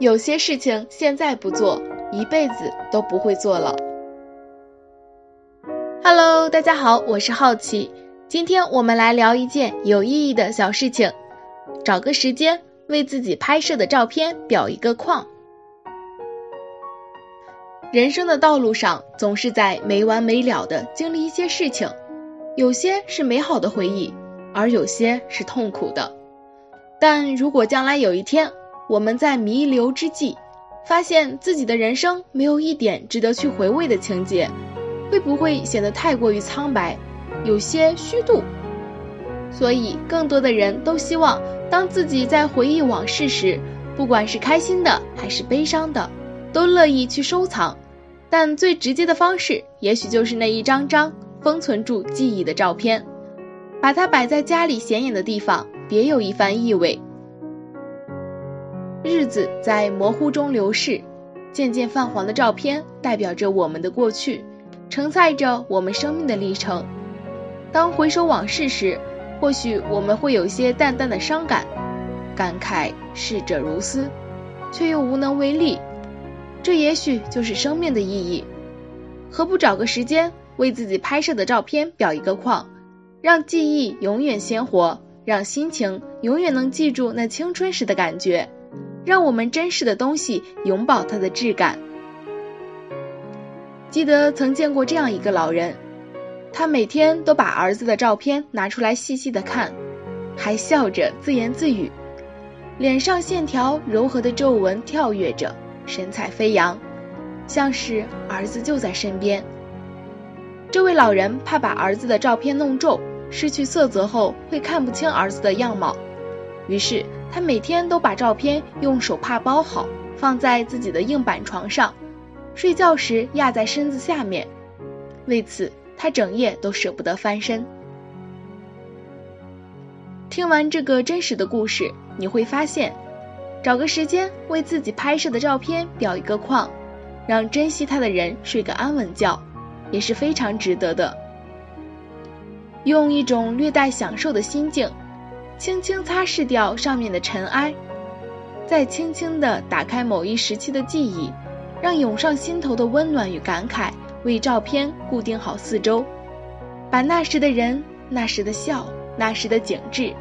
有些事情现在不做，一辈子都不会做了。Hello，大家好，我是好奇，今天我们来聊一件有意义的小事情，找个时间为自己拍摄的照片裱一个框。人生的道路上，总是在没完没了的经历一些事情，有些是美好的回忆，而有些是痛苦的。但如果将来有一天，我们在弥留之际，发现自己的人生没有一点值得去回味的情节，会不会显得太过于苍白，有些虚度？所以，更多的人都希望，当自己在回忆往事时，不管是开心的还是悲伤的，都乐意去收藏。但最直接的方式，也许就是那一张张封存住记忆的照片，把它摆在家里显眼的地方，别有一番意味。日子在模糊中流逝，渐渐泛黄的照片代表着我们的过去，承载着我们生命的历程。当回首往事时，或许我们会有些淡淡的伤感，感慨逝者如斯，却又无能为力。这也许就是生命的意义。何不找个时间，为自己拍摄的照片裱一个框，让记忆永远鲜活，让心情永远能记住那青春时的感觉。让我们珍视的东西永葆它的质感。记得曾见过这样一个老人，他每天都把儿子的照片拿出来细细的看，还笑着自言自语，脸上线条柔和的皱纹跳跃着，神采飞扬，像是儿子就在身边。这位老人怕把儿子的照片弄皱，失去色泽后会看不清儿子的样貌，于是。他每天都把照片用手帕包好，放在自己的硬板床上，睡觉时压在身子下面。为此，他整夜都舍不得翻身。听完这个真实的故事，你会发现，找个时间为自己拍摄的照片裱一个框，让珍惜他的人睡个安稳觉，也是非常值得的。用一种略带享受的心境。轻轻擦拭掉上面的尘埃，再轻轻地打开某一时期的记忆，让涌上心头的温暖与感慨为照片固定好四周，把那时的人、那时的笑、那时的景致，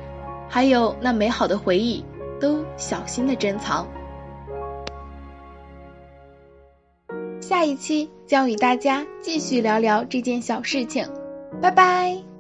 还有那美好的回忆，都小心的珍藏。下一期将与大家继续聊聊这件小事情，拜拜。